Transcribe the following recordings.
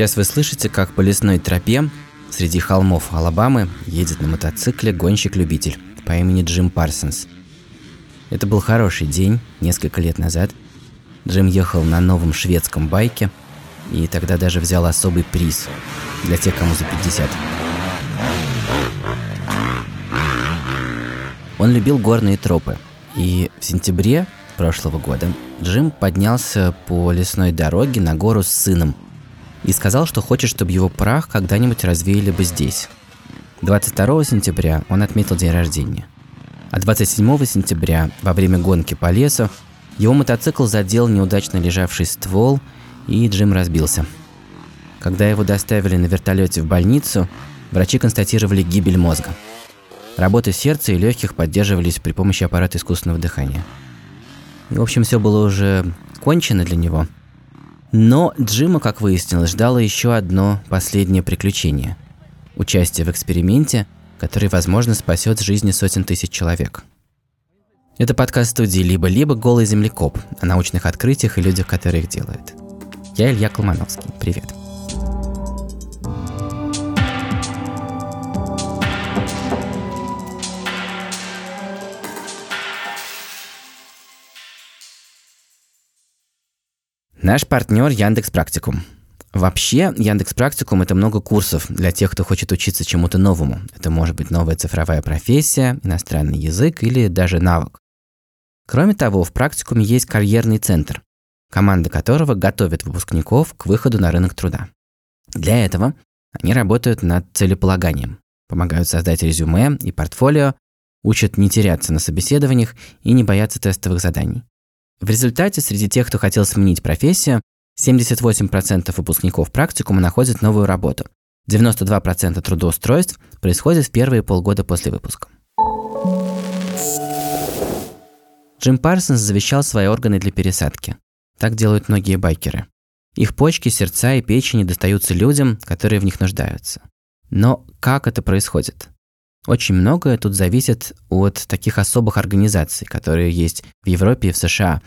Сейчас вы слышите, как по лесной тропе среди холмов Алабамы едет на мотоцикле гонщик-любитель по имени Джим Парсонс. Это был хороший день, несколько лет назад. Джим ехал на новом шведском байке и тогда даже взял особый приз для тех, кому за 50. Он любил горные тропы, и в сентябре прошлого года Джим поднялся по лесной дороге на гору с сыном и сказал, что хочет, чтобы его прах когда-нибудь развеяли бы здесь. 22 сентября он отметил день рождения. А 27 сентября, во время гонки по лесу, его мотоцикл задел неудачно лежавший ствол, и Джим разбился. Когда его доставили на вертолете в больницу, врачи констатировали гибель мозга – Работы сердца и легких поддерживались при помощи аппарата искусственного дыхания. И, в общем, все было уже кончено для него. Но Джима, как выяснилось, ждало еще одно последнее приключение. Участие в эксперименте, который, возможно, спасет жизни сотен тысяч человек. Это подкаст студии «Либо-либо. Голый землекоп» о научных открытиях и людях, которые их делают. Я Илья Колмановский. Привет. Наш партнер Яндекс Практикум. Вообще, Яндекс Практикум – это много курсов для тех, кто хочет учиться чему-то новому. Это может быть новая цифровая профессия, иностранный язык или даже навык. Кроме того, в практикуме есть карьерный центр, команда которого готовит выпускников к выходу на рынок труда. Для этого они работают над целеполаганием, помогают создать резюме и портфолио, учат не теряться на собеседованиях и не бояться тестовых заданий. В результате среди тех, кто хотел сменить профессию, 78% выпускников практикума находят новую работу. 92% трудоустройств происходит в первые полгода после выпуска. Джим Парсонс завещал свои органы для пересадки. Так делают многие байкеры. Их почки, сердца и печени достаются людям, которые в них нуждаются. Но как это происходит? Очень многое тут зависит от таких особых организаций, которые есть в Европе и в США.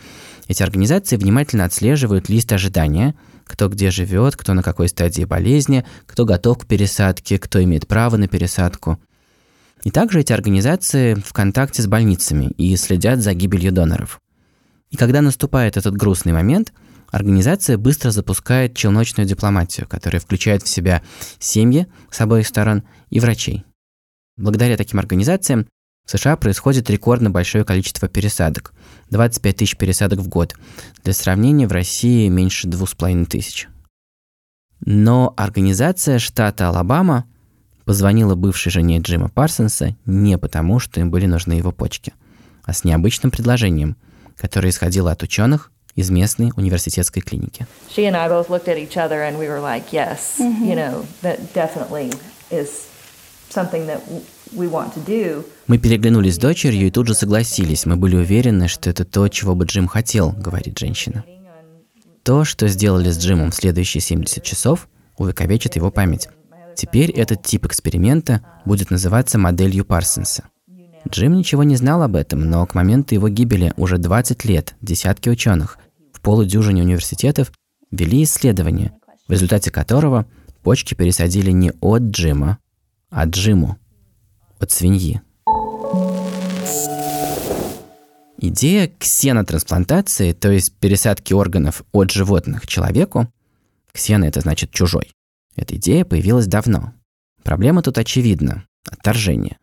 Эти организации внимательно отслеживают лист ожидания, кто где живет, кто на какой стадии болезни, кто готов к пересадке, кто имеет право на пересадку. И также эти организации в контакте с больницами и следят за гибелью доноров. И когда наступает этот грустный момент, организация быстро запускает челночную дипломатию, которая включает в себя семьи с обоих сторон и врачей. Благодаря таким организациям в США происходит рекордно большое количество пересадок – 25 тысяч пересадок в год. Для сравнения, в России меньше 2,5 тысяч. Но организация штата Алабама позвонила бывшей жене Джима Парсонса не потому, что им были нужны его почки, а с необычным предложением, которое исходило от ученых из местной университетской клиники. She and I both looked at each other and we were like, yes, you know, that definitely is мы переглянулись с дочерью и тут же согласились. Мы были уверены, что это то, чего бы Джим хотел, говорит женщина. То, что сделали с Джимом в следующие 70 часов, увековечит его память. Теперь этот тип эксперимента будет называться моделью Парсонса. Джим ничего не знал об этом, но к моменту его гибели уже 20 лет десятки ученых в полудюжине университетов вели исследование, в результате которого почки пересадили не от Джима, Джиму от свиньи. Идея ксенотрансплантации, то есть пересадки органов от животных человеку, ксено это значит чужой, эта идея появилась давно. Проблема тут очевидна – отторжение.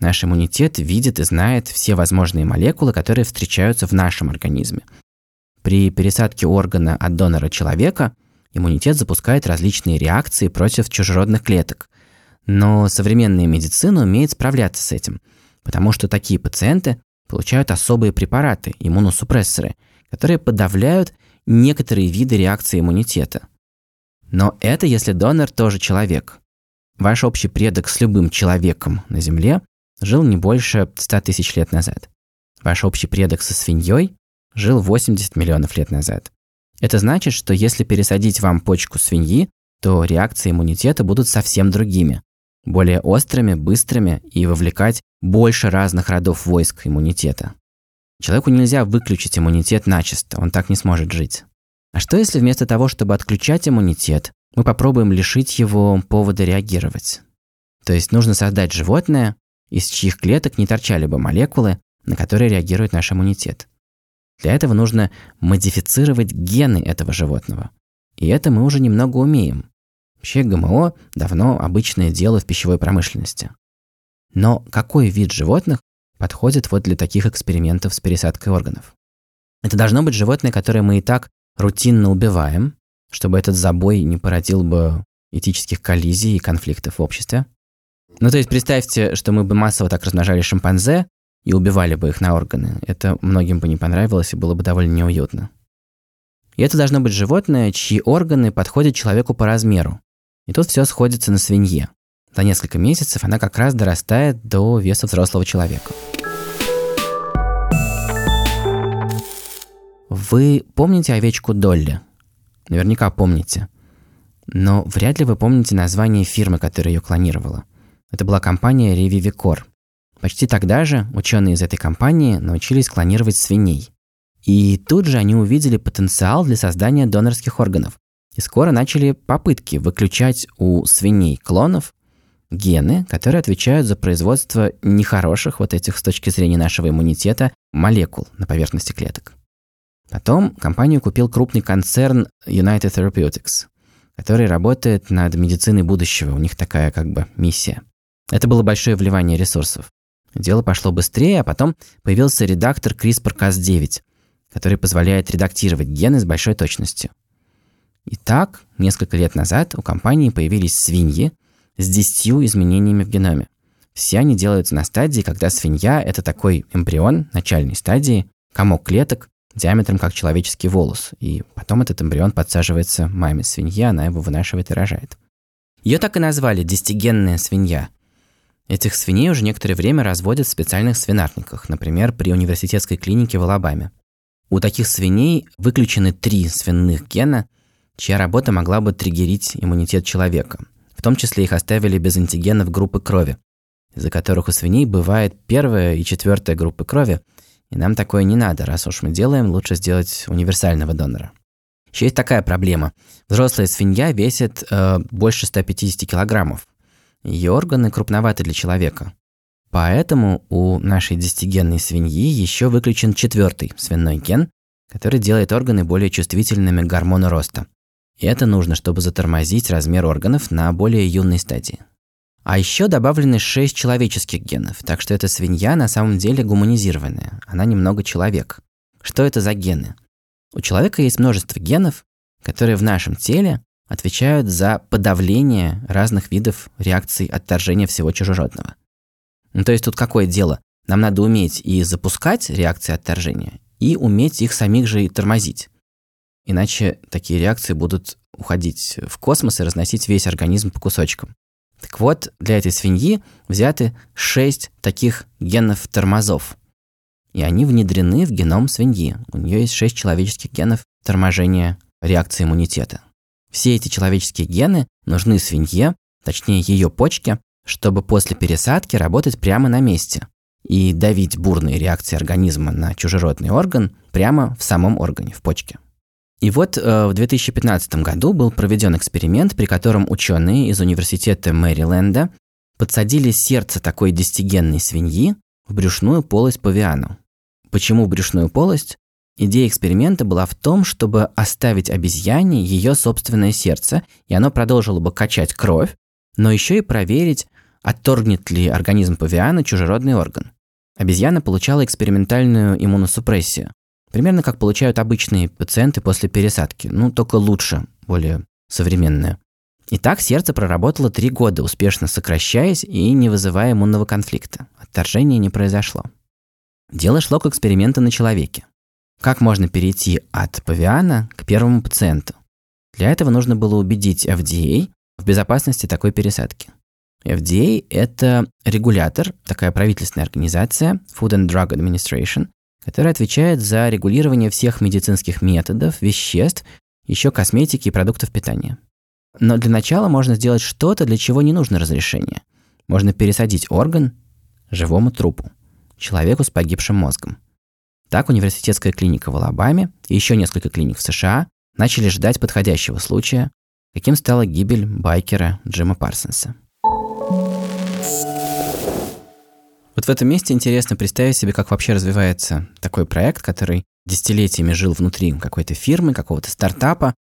Наш иммунитет видит и знает все возможные молекулы, которые встречаются в нашем организме. При пересадке органа от донора человека иммунитет запускает различные реакции против чужеродных клеток, но современная медицина умеет справляться с этим, потому что такие пациенты получают особые препараты, иммуносупрессоры, которые подавляют некоторые виды реакции иммунитета. Но это если донор тоже человек. Ваш общий предок с любым человеком на Земле жил не больше 100 тысяч лет назад. Ваш общий предок со свиньей жил 80 миллионов лет назад. Это значит, что если пересадить вам почку свиньи, то реакции иммунитета будут совсем другими более острыми, быстрыми и вовлекать больше разных родов войск иммунитета. Человеку нельзя выключить иммунитет начисто, он так не сможет жить. А что если вместо того, чтобы отключать иммунитет, мы попробуем лишить его повода реагировать. То есть нужно создать животное, из чьих клеток не торчали бы молекулы, на которые реагирует наш иммунитет. Для этого нужно модифицировать гены этого животного. И это мы уже немного умеем. Вообще ГМО давно обычное дело в пищевой промышленности. Но какой вид животных подходит вот для таких экспериментов с пересадкой органов? Это должно быть животное, которое мы и так рутинно убиваем, чтобы этот забой не породил бы этических коллизий и конфликтов в обществе. Ну, то есть представьте, что мы бы массово так размножали шимпанзе и убивали бы их на органы. Это многим бы не понравилось и было бы довольно неуютно. И это должно быть животное, чьи органы подходят человеку по размеру. И тут все сходится на свинье. За несколько месяцев она как раз дорастает до веса взрослого человека. Вы помните овечку Долли? Наверняка помните. Но вряд ли вы помните название фирмы, которая ее клонировала. Это была компания Revivicor. Почти тогда же ученые из этой компании научились клонировать свиней. И тут же они увидели потенциал для создания донорских органов. И скоро начали попытки выключать у свиней клонов гены, которые отвечают за производство нехороших, вот этих с точки зрения нашего иммунитета, молекул на поверхности клеток. Потом компанию купил крупный концерн United Therapeutics, который работает над медициной будущего, у них такая как бы миссия. Это было большое вливание ресурсов. Дело пошло быстрее, а потом появился редактор CRISPR-Cas9, который позволяет редактировать гены с большой точностью. Итак, несколько лет назад у компании появились свиньи с 10 изменениями в геноме. Все они делаются на стадии, когда свинья – это такой эмбрион начальной стадии, комок клеток, диаметром как человеческий волос, и потом этот эмбрион подсаживается маме свиньи, она его вынашивает и рожает. Ее так и назвали «десятигенная свинья». Этих свиней уже некоторое время разводят в специальных свинарниках, например, при университетской клинике в Алабаме. У таких свиней выключены три свиных гена, чья работа могла бы триггерить иммунитет человека. В том числе их оставили без антигенов группы крови, из-за которых у свиней бывает первая и четвертая группы крови, и нам такое не надо, раз уж мы делаем, лучше сделать универсального донора. Еще есть такая проблема. Взрослая свинья весит э, больше 150 килограммов. Ее органы крупноваты для человека. Поэтому у нашей десятигенной свиньи еще выключен четвертый свиной ген, который делает органы более чувствительными к гормону роста. Это нужно, чтобы затормозить размер органов на более юной стадии. А еще добавлены 6 человеческих генов, так что эта свинья на самом деле гуманизированная, она немного человек. Что это за гены? У человека есть множество генов, которые в нашем теле отвечают за подавление разных видов реакций отторжения всего чужеродного. Ну, то есть тут какое дело? Нам надо уметь и запускать реакции отторжения, и уметь их самих же и тормозить. Иначе такие реакции будут уходить в космос и разносить весь организм по кусочкам. Так вот, для этой свиньи взяты 6 таких генов тормозов. И они внедрены в геном свиньи. У нее есть 6 человеческих генов торможения реакции иммунитета. Все эти человеческие гены нужны свинье, точнее ее почке, чтобы после пересадки работать прямо на месте и давить бурные реакции организма на чужеродный орган прямо в самом органе, в почке. И вот э, в 2015 году был проведен эксперимент, при котором ученые из университета Мэриленда подсадили сердце такой десятигенной свиньи в брюшную полость павиану. Почему брюшную полость? Идея эксперимента была в том, чтобы оставить обезьяне ее собственное сердце, и оно продолжило бы качать кровь, но еще и проверить, отторгнет ли организм павиана чужеродный орган. Обезьяна получала экспериментальную иммуносупрессию. Примерно как получают обычные пациенты после пересадки, ну только лучше, более современное. И так сердце проработало три года, успешно сокращаясь и не вызывая иммунного конфликта. Отторжения не произошло. Дело шло к эксперименту на человеке. Как можно перейти от павиана к первому пациенту? Для этого нужно было убедить FDA в безопасности такой пересадки. FDA – это регулятор, такая правительственная организация, Food and Drug Administration, который отвечает за регулирование всех медицинских методов, веществ, еще косметики и продуктов питания. Но для начала можно сделать что-то, для чего не нужно разрешение. Можно пересадить орган живому трупу, человеку с погибшим мозгом. Так университетская клиника в Алабаме и еще несколько клиник в США начали ждать подходящего случая, каким стала гибель байкера Джима Парсонса. Вот в этом месте интересно представить себе, как вообще развивается такой проект, который десятилетиями жил внутри какой-то фирмы, какого-то стартапа,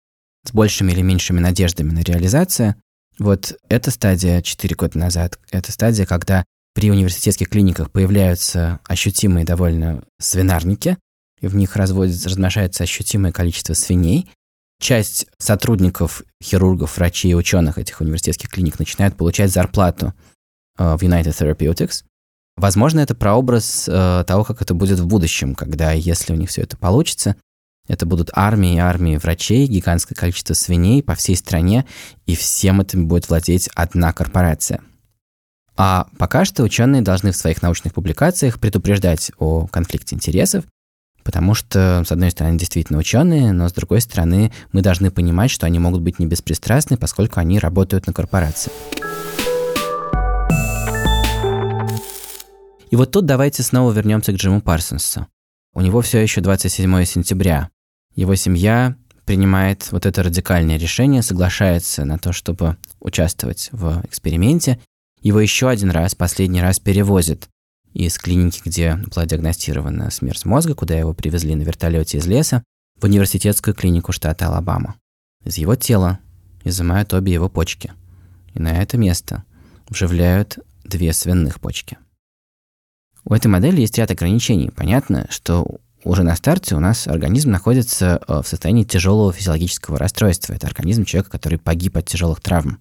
с большими или меньшими надеждами на реализацию. Вот эта стадия 4 года назад, это стадия, когда при университетских клиниках появляются ощутимые довольно свинарники, и в них разводится, размножается ощутимое количество свиней. Часть сотрудников, хирургов, врачей и ученых этих университетских клиник начинают получать зарплату э, в United Therapeutics. Возможно, это прообраз э, того, как это будет в будущем, когда, если у них все это получится, это будут армии и армии врачей, гигантское количество свиней по всей стране, и всем этим будет владеть одна корпорация. А пока что ученые должны в своих научных публикациях предупреждать о конфликте интересов, потому что, с одной стороны, действительно ученые, но с другой стороны, мы должны понимать, что они могут быть не беспристрастны, поскольку они работают на корпорации. И вот тут давайте снова вернемся к Джиму Парсонсу. У него все еще 27 сентября. Его семья принимает вот это радикальное решение, соглашается на то, чтобы участвовать в эксперименте. Его еще один раз, последний раз перевозят из клиники, где была диагностирована смерть мозга, куда его привезли на вертолете из леса, в университетскую клинику штата Алабама. Из его тела изымают обе его почки. И на это место вживляют две свиных почки. У этой модели есть ряд ограничений. Понятно, что уже на старте у нас организм находится э, в состоянии тяжелого физиологического расстройства. Это организм человека, который погиб от тяжелых травм.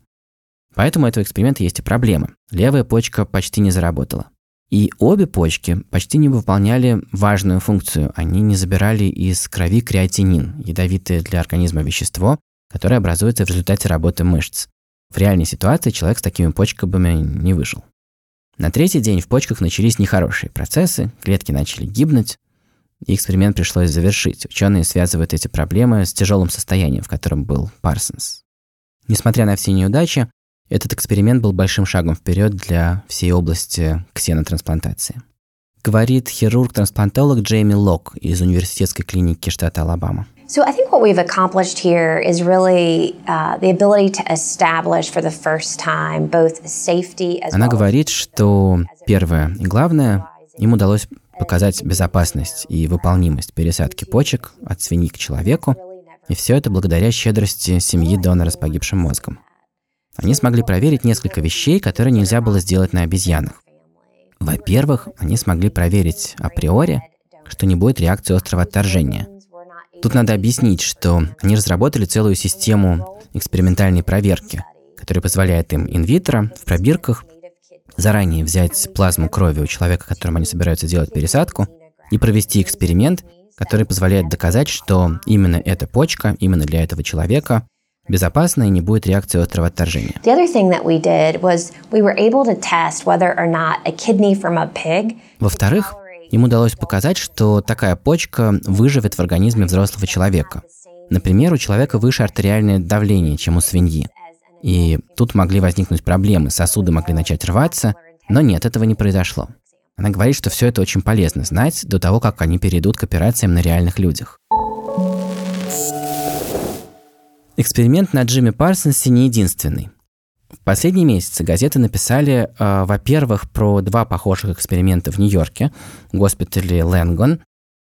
Поэтому у этого эксперимента есть и проблемы. Левая почка почти не заработала. И обе почки почти не выполняли важную функцию. Они не забирали из крови креатинин, ядовитое для организма вещество, которое образуется в результате работы мышц. В реальной ситуации человек с такими почками не выжил. На третий день в почках начались нехорошие процессы, клетки начали гибнуть, и эксперимент пришлось завершить. Ученые связывают эти проблемы с тяжелым состоянием, в котором был Парсонс. Несмотря на все неудачи, этот эксперимент был большим шагом вперед для всей области ксенотрансплантации. Говорит хирург-трансплантолог Джейми Лок из университетской клиники штата Алабама. So I think what we've accomplished here is really uh, the ability to establish for the first time both safety as Она говорит, что первое и главное, им удалось показать безопасность и выполнимость пересадки почек от свиньи к человеку, и все это благодаря щедрости семьи донора с погибшим мозгом. Они смогли проверить несколько вещей, которые нельзя было сделать на обезьянах. Во-первых, они смогли проверить априори, что не будет реакции острого отторжения – Тут надо объяснить, что они разработали целую систему экспериментальной проверки, которая позволяет им инвитро в пробирках заранее взять плазму крови у человека, которому они собираются делать пересадку, и провести эксперимент, который позволяет доказать, что именно эта почка, именно для этого человека безопасна и не будет реакции острого отторжения. Во-вторых, им удалось показать, что такая почка выживет в организме взрослого человека. Например, у человека выше артериальное давление, чем у свиньи. И тут могли возникнуть проблемы, сосуды могли начать рваться, но нет, этого не произошло. Она говорит, что все это очень полезно знать до того, как они перейдут к операциям на реальных людях. Эксперимент на Джимми Парсонсе не единственный. В последние месяцы газеты написали, э, во-первых, про два похожих эксперимента в Нью-Йорке, в госпитале Лэнгон.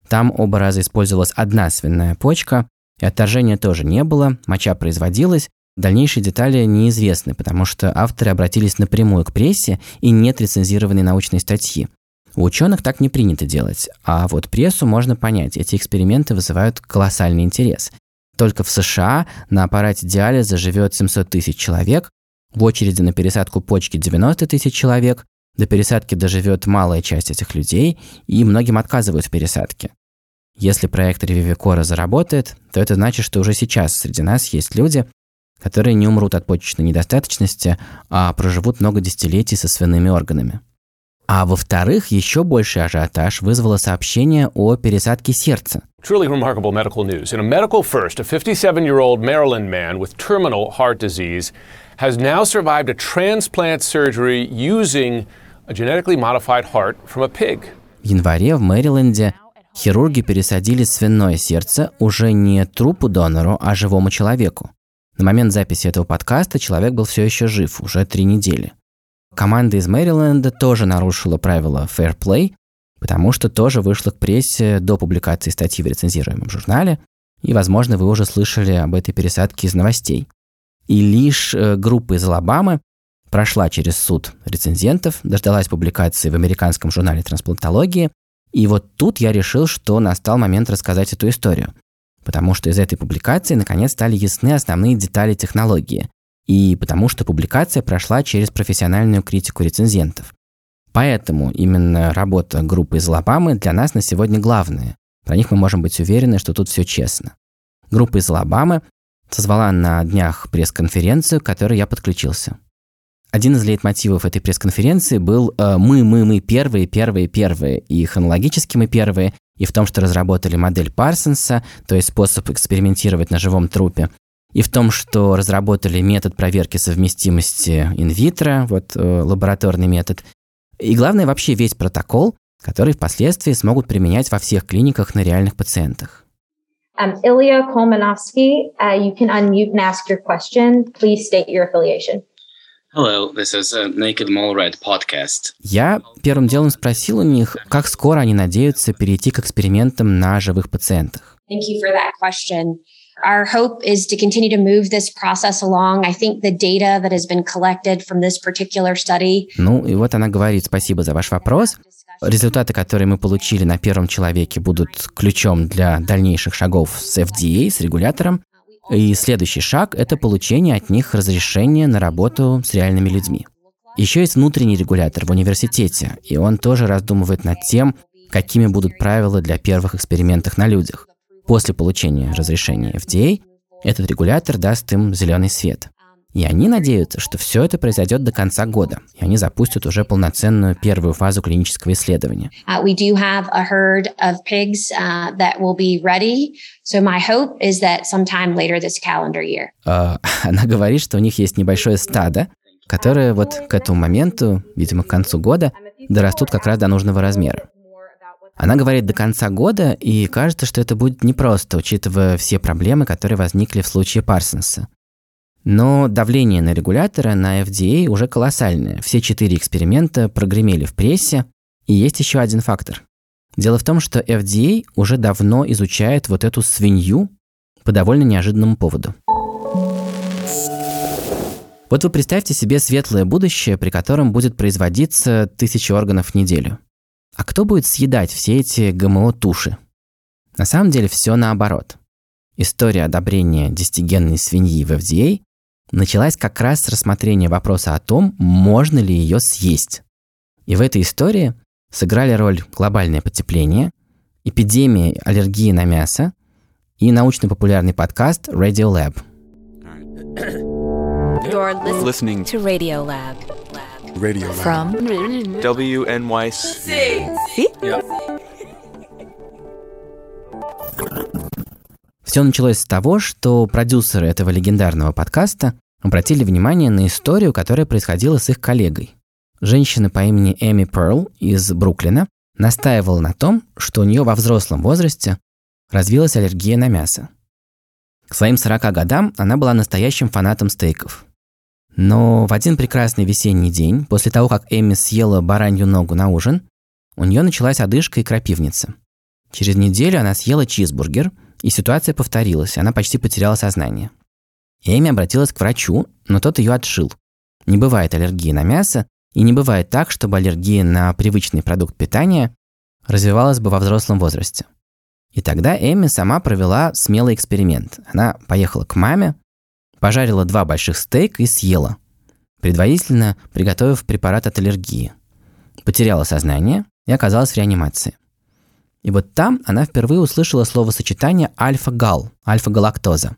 Там оба раза использовалась одна свиная почка, и отторжения тоже не было, моча производилась. Дальнейшие детали неизвестны, потому что авторы обратились напрямую к прессе и нет рецензированной научной статьи. У ученых так не принято делать, а вот прессу можно понять, эти эксперименты вызывают колоссальный интерес. Только в США на аппарате диализа живет 700 тысяч человек, в очереди на пересадку почки 90 тысяч человек, до пересадки доживет малая часть этих людей, и многим отказывают в пересадке. Если проект Ревивикора заработает, то это значит, что уже сейчас среди нас есть люди, которые не умрут от почечной недостаточности, а проживут много десятилетий со свиными органами. А во-вторых, еще больший ажиотаж вызвало сообщение о пересадке сердца. Truly remarkable medical news. In a medical first, a 57-year-old Maryland man with terminal heart disease has now survived a transplant surgery using a genetically modified heart from a pig. В январе в Мэриленде хирурги пересадили свиное сердце уже не трупу донору, а живому человеку. На момент записи этого подкаста человек был все еще жив, уже три недели. Команда из Мэриленда тоже нарушила правила Fair Play, потому что тоже вышла к прессе до публикации статьи в рецензируемом журнале, и, возможно, вы уже слышали об этой пересадке из новостей. И лишь э, группа из Алабамы прошла через суд рецензентов, дождалась публикации в американском журнале трансплантологии, и вот тут я решил, что настал момент рассказать эту историю, потому что из этой публикации наконец стали ясны основные детали технологии, и потому что публикация прошла через профессиональную критику рецензентов. Поэтому именно работа группы из Алабамы для нас на сегодня главная. Про них мы можем быть уверены, что тут все честно. Группа из Алабамы созвала на днях пресс-конференцию, к которой я подключился. Один из лейтмотивов этой пресс-конференции был э, «Мы, мы, мы первые, первые, первые». И хронологически мы первые, и в том, что разработали модель Парсонса, то есть способ экспериментировать на живом трупе, и в том, что разработали метод проверки совместимости инвитро, вот э, лабораторный метод, и главное вообще весь протокол, который впоследствии смогут применять во всех клиниках на реальных пациентах. Um, Ilya Kolmanovsky, uh, you can unmute and ask your question. Please state your affiliation. Hello, this is a Naked Mole podcast. Я первым делом спросил у них, как скоро они надеются перейти к экспериментам на живых пациентах. Thank you for that question. Our hope is to continue to move this process along. I think the data that has been collected from this particular study. Ну, и вот она говорит, спасибо за ваш вопрос. Результаты, которые мы получили на первом человеке, будут ключом для дальнейших шагов с FDA, с регулятором. И следующий шаг – это получение от них разрешения на работу с реальными людьми. Еще есть внутренний регулятор в университете, и он тоже раздумывает над тем, какими будут правила для первых экспериментов на людях. После получения разрешения FDA этот регулятор даст им зеленый свет. И они надеются, что все это произойдет до конца года, и они запустят уже полноценную первую фазу клинического исследования. Uh, uh. Uh, она говорит, что у них есть небольшое стадо, которое вот к этому моменту, видимо, к концу года, дорастут как раз до нужного размера. Она говорит до конца года, и кажется, что это будет непросто, учитывая все проблемы, которые возникли в случае Парсонса. Но давление на регулятора, на FDA уже колоссальное. Все четыре эксперимента прогремели в прессе, и есть еще один фактор. Дело в том, что FDA уже давно изучает вот эту свинью по довольно неожиданному поводу. Вот вы представьте себе светлое будущее, при котором будет производиться тысячи органов в неделю. А кто будет съедать все эти ГМО-туши? На самом деле все наоборот. История одобрения десятигенной свиньи в FDA началась как раз с рассмотрения вопроса о том, можно ли ее съесть. И в этой истории сыграли роль глобальное потепление, эпидемия аллергии на мясо и научно-популярный подкаст Radio Lab. You're listening to Radio Lab. Radio Lab. From WNYC. Все началось с того, что продюсеры этого легендарного подкаста обратили внимание на историю, которая происходила с их коллегой. Женщина по имени Эми Перл из Бруклина настаивала на том, что у нее во взрослом возрасте развилась аллергия на мясо. К своим 40 годам она была настоящим фанатом стейков. Но в один прекрасный весенний день, после того, как Эми съела баранью ногу на ужин, у нее началась одышка и крапивница. Через неделю она съела чизбургер, и ситуация повторилась, она почти потеряла сознание. Эми обратилась к врачу, но тот ее отшил. Не бывает аллергии на мясо, и не бывает так, чтобы аллергия на привычный продукт питания развивалась бы во взрослом возрасте. И тогда Эми сама провела смелый эксперимент. Она поехала к маме, Пожарила два больших стейка и съела, предварительно приготовив препарат от аллергии. Потеряла сознание и оказалась в реанимации. И вот там она впервые услышала словосочетание альфа-гал, альфа-галактоза.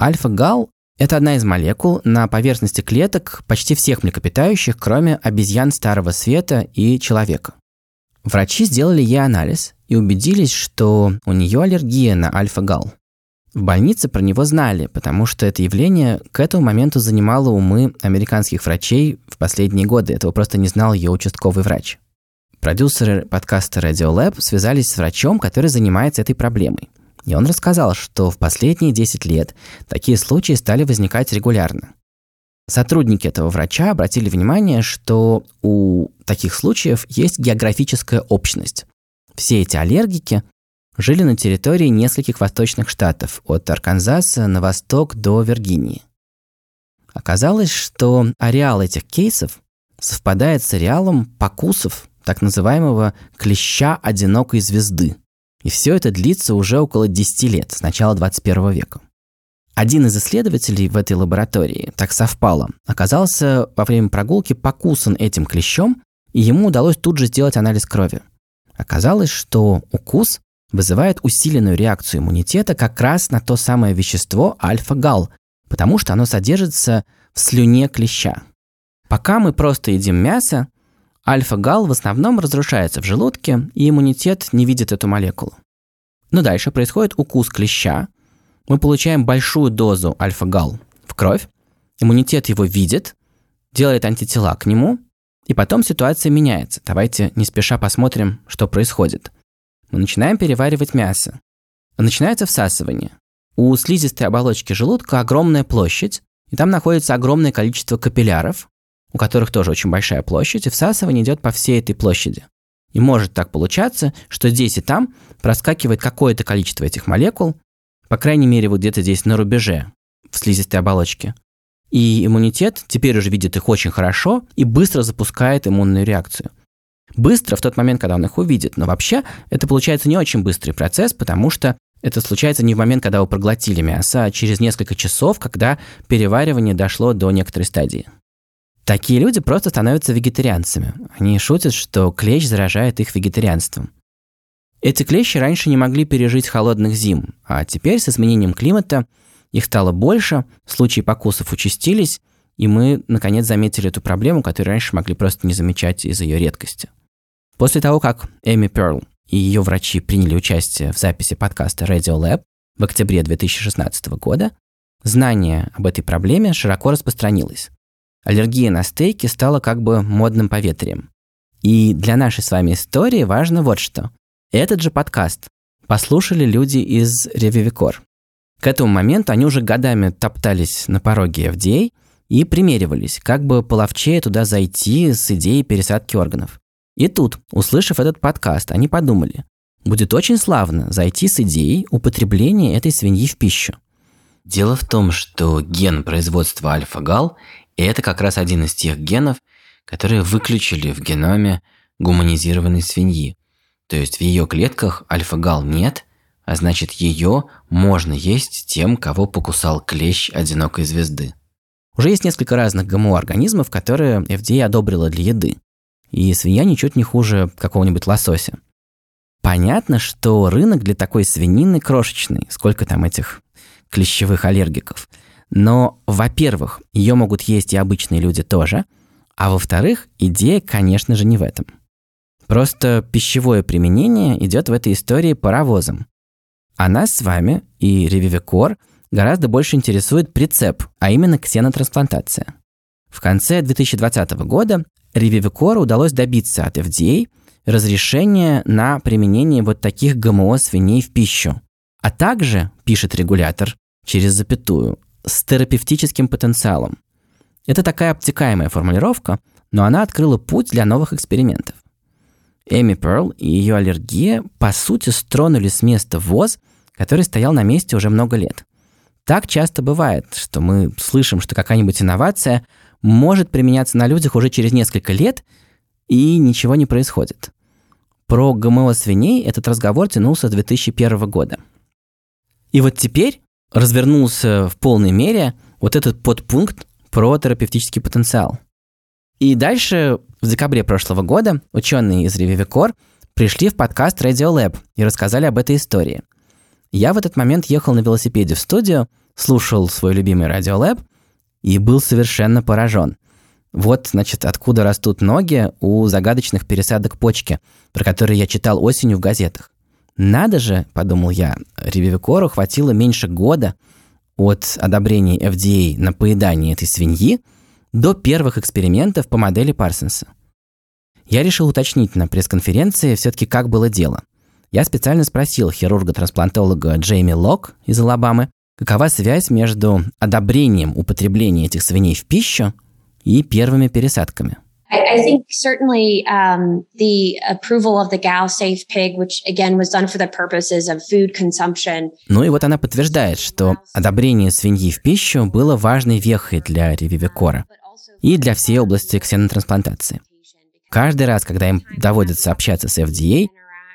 Альфа-гал – это одна из молекул на поверхности клеток почти всех млекопитающих, кроме обезьян Старого Света и человека. Врачи сделали ей анализ и убедились, что у нее аллергия на альфа-гал. В больнице про него знали, потому что это явление к этому моменту занимало умы американских врачей в последние годы. Этого просто не знал ее участковый врач. Продюсеры подкаста Radio Lab связались с врачом, который занимается этой проблемой. И он рассказал, что в последние 10 лет такие случаи стали возникать регулярно. Сотрудники этого врача обратили внимание, что у таких случаев есть географическая общность. Все эти аллергики жили на территории нескольких восточных штатов, от Арканзаса на восток до Виргинии. Оказалось, что ареал этих кейсов совпадает с ареалом покусов так называемого клеща одинокой звезды. И все это длится уже около 10 лет, с начала 21 века. Один из исследователей в этой лаборатории, так совпало, оказался во время прогулки покусан этим клещом, и ему удалось тут же сделать анализ крови. Оказалось, что укус вызывает усиленную реакцию иммунитета как раз на то самое вещество альфа-гал, потому что оно содержится в слюне клеща. Пока мы просто едим мясо, альфа-гал в основном разрушается в желудке, и иммунитет не видит эту молекулу. Но дальше происходит укус клеща, мы получаем большую дозу альфа-гал в кровь, иммунитет его видит, делает антитела к нему, и потом ситуация меняется. Давайте не спеша посмотрим, что происходит. Мы начинаем переваривать мясо. Начинается всасывание. У слизистой оболочки желудка огромная площадь, и там находится огромное количество капилляров, у которых тоже очень большая площадь, и всасывание идет по всей этой площади. И может так получаться, что здесь и там проскакивает какое-то количество этих молекул, по крайней мере, вот где-то здесь на рубеже, в слизистой оболочке. И иммунитет теперь уже видит их очень хорошо и быстро запускает иммунную реакцию. Быстро в тот момент, когда он их увидит. Но вообще это получается не очень быстрый процесс, потому что это случается не в момент, когда вы проглотили мясо, а через несколько часов, когда переваривание дошло до некоторой стадии. Такие люди просто становятся вегетарианцами. Они шутят, что клещ заражает их вегетарианством. Эти клещи раньше не могли пережить холодных зим, а теперь с изменением климата их стало больше, случаи покусов участились, и мы, наконец, заметили эту проблему, которую раньше могли просто не замечать из-за ее редкости. После того, как Эми Перл и ее врачи приняли участие в записи подкаста Radio Lab в октябре 2016 года, знание об этой проблеме широко распространилось. Аллергия на стейки стала как бы модным поветрием. И для нашей с вами истории важно вот что. Этот же подкаст послушали люди из Ревивикор. К этому моменту они уже годами топтались на пороге FDA и примеривались, как бы половчее туда зайти с идеей пересадки органов. И тут, услышав этот подкаст, они подумали, будет очень славно зайти с идеей употребления этой свиньи в пищу. Дело в том, что ген производства альфа-гал – это как раз один из тех генов, которые выключили в геноме гуманизированной свиньи, то есть в ее клетках альфа-гал нет, а значит ее можно есть тем, кого покусал клещ одинокой звезды. Уже есть несколько разных ГМО-организмов, которые FDA одобрила для еды. И свинья ничуть не хуже какого-нибудь лосося. Понятно, что рынок для такой свинины крошечный, сколько там этих клещевых аллергиков. Но, во-первых, ее могут есть и обычные люди тоже, а во-вторых, идея, конечно же, не в этом – Просто пищевое применение идет в этой истории паровозом. А нас с вами и Ревивикор гораздо больше интересует прицеп, а именно ксенотрансплантация. В конце 2020 года Ревивикору удалось добиться от FDA разрешения на применение вот таких ГМО свиней в пищу. А также, пишет регулятор, через запятую, с терапевтическим потенциалом. Это такая обтекаемая формулировка, но она открыла путь для новых экспериментов. Эми Перл и ее аллергия, по сути, стронули с места ВОЗ, который стоял на месте уже много лет. Так часто бывает, что мы слышим, что какая-нибудь инновация может применяться на людях уже через несколько лет, и ничего не происходит. Про ГМО свиней этот разговор тянулся с 2001 года. И вот теперь развернулся в полной мере вот этот подпункт про терапевтический потенциал – и дальше, в декабре прошлого года, ученые из Revivicor пришли в подкаст Radio Lab и рассказали об этой истории. Я в этот момент ехал на велосипеде в студию, слушал свой любимый Radio Lab и был совершенно поражен. Вот, значит, откуда растут ноги у загадочных пересадок почки, про которые я читал осенью в газетах. Надо же, подумал я, Ревивикору хватило меньше года от одобрения FDA на поедание этой свиньи – до первых экспериментов по модели Парсонса. Я решил уточнить на пресс-конференции все-таки, как было дело. я специально спросил хирурга-трансплантолога Джейми Лок из Алабамы, какова связь между одобрением употребления этих свиней в пищу и первыми пересадками. I, think certainly um, the approval of the GAL safe pig, which again was done for the purposes of food consumption. Ну и вот она подтверждает, что одобрение свиньи в пищу было важной вехой для ревивикора и для всей области ксенотрансплантации. Каждый раз, когда им доводится общаться с FDA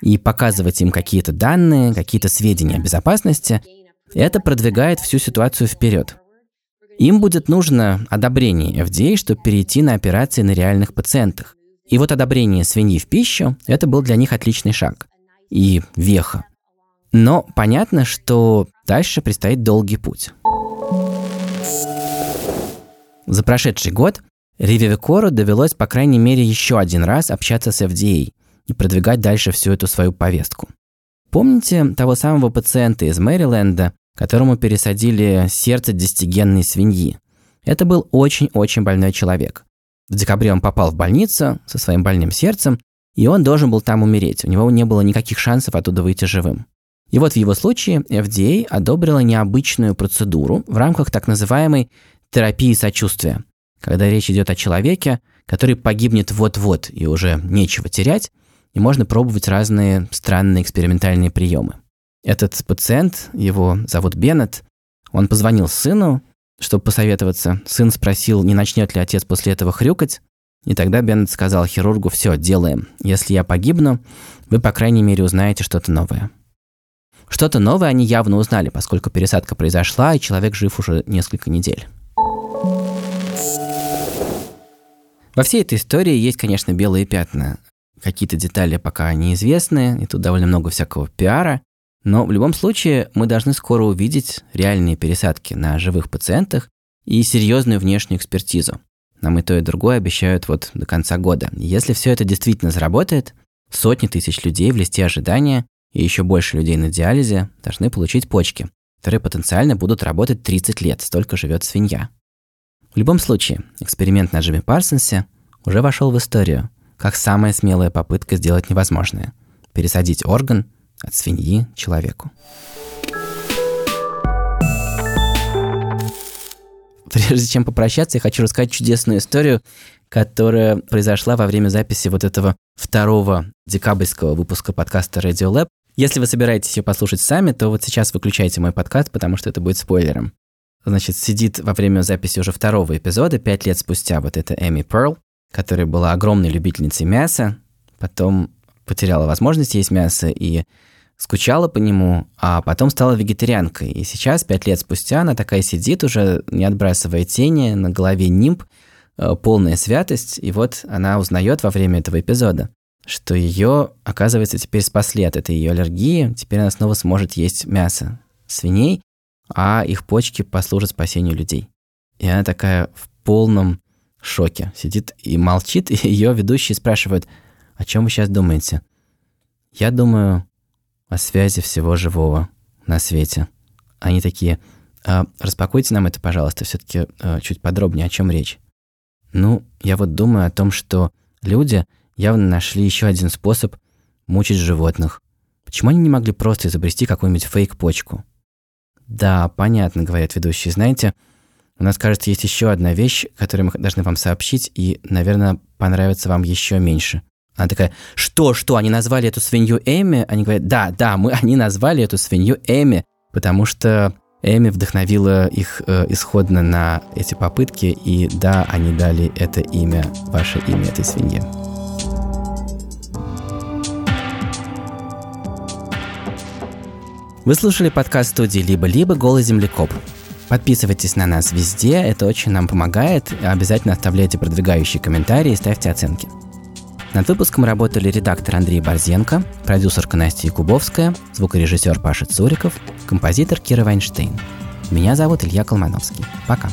и показывать им какие-то данные, какие-то сведения о безопасности, это продвигает всю ситуацию вперед. Им будет нужно одобрение FDA, чтобы перейти на операции на реальных пациентах. И вот одобрение свиньи в пищу – это был для них отличный шаг. И веха. Но понятно, что дальше предстоит долгий путь. За прошедший год Рививикору довелось, по крайней мере, еще один раз общаться с FDA и продвигать дальше всю эту свою повестку. Помните того самого пациента из Мэриленда, которому пересадили сердце десятигенной свиньи? Это был очень-очень больной человек. В декабре он попал в больницу со своим больным сердцем, и он должен был там умереть. У него не было никаких шансов оттуда выйти живым. И вот в его случае FDA одобрила необычную процедуру в рамках так называемой терапии сочувствия, когда речь идет о человеке, который погибнет вот-вот и уже нечего терять, и можно пробовать разные странные экспериментальные приемы. Этот пациент, его зовут Беннет, он позвонил сыну, чтобы посоветоваться. Сын спросил, не начнет ли отец после этого хрюкать, и тогда Беннет сказал хирургу, все, делаем. Если я погибну, вы, по крайней мере, узнаете что-то новое. Что-то новое они явно узнали, поскольку пересадка произошла, и человек жив уже несколько недель. Во всей этой истории есть, конечно, белые пятна. Какие-то детали пока неизвестны, и тут довольно много всякого пиара. Но в любом случае мы должны скоро увидеть реальные пересадки на живых пациентах и серьезную внешнюю экспертизу. Нам и то, и другое обещают вот до конца года. Если все это действительно заработает, сотни тысяч людей в листе ожидания и еще больше людей на диализе должны получить почки, которые потенциально будут работать 30 лет, столько живет свинья. В любом случае, эксперимент на Джимми Парсонсе уже вошел в историю, как самая смелая попытка сделать невозможное – пересадить орган от свиньи человеку. Прежде чем попрощаться, я хочу рассказать чудесную историю, которая произошла во время записи вот этого второго декабрьского выпуска подкаста Radio Lab. Если вы собираетесь ее послушать сами, то вот сейчас выключайте мой подкаст, потому что это будет спойлером значит, сидит во время записи уже второго эпизода, пять лет спустя, вот эта Эми Перл, которая была огромной любительницей мяса, потом потеряла возможность есть мясо и скучала по нему, а потом стала вегетарианкой. И сейчас, пять лет спустя, она такая сидит уже, не отбрасывая тени, на голове нимб, э, полная святость, и вот она узнает во время этого эпизода, что ее, оказывается, теперь спасли от этой ее аллергии, теперь она снова сможет есть мясо свиней, а их почки послужат спасению людей. И она такая в полном шоке сидит и молчит, и ее ведущий спрашивает, о чем вы сейчас думаете? Я думаю о связи всего живого на свете. Они такие, а, распакуйте нам это, пожалуйста, все-таки а, чуть подробнее, о чем речь. Ну, я вот думаю о том, что люди явно нашли еще один способ мучить животных. Почему они не могли просто изобрести какую-нибудь фейк-почку? Да, понятно, говорят ведущие. Знаете, у нас, кажется, есть еще одна вещь, которую мы должны вам сообщить, и, наверное, понравится вам еще меньше. Она такая, что, что, они назвали эту свинью Эми? Они говорят, да, да, мы, они назвали эту свинью Эми, потому что Эми вдохновила их э, исходно на эти попытки, и да, они дали это имя, ваше имя этой свинье. Вы слушали подкаст студии «Либо-либо. Голый землекоп». Подписывайтесь на нас везде, это очень нам помогает. Обязательно оставляйте продвигающие комментарии и ставьте оценки. Над выпуском работали редактор Андрей Борзенко, продюсерка Настя Якубовская, звукорежиссер Паша Цуриков, композитор Кира Вайнштейн. Меня зовут Илья Колмановский. Пока.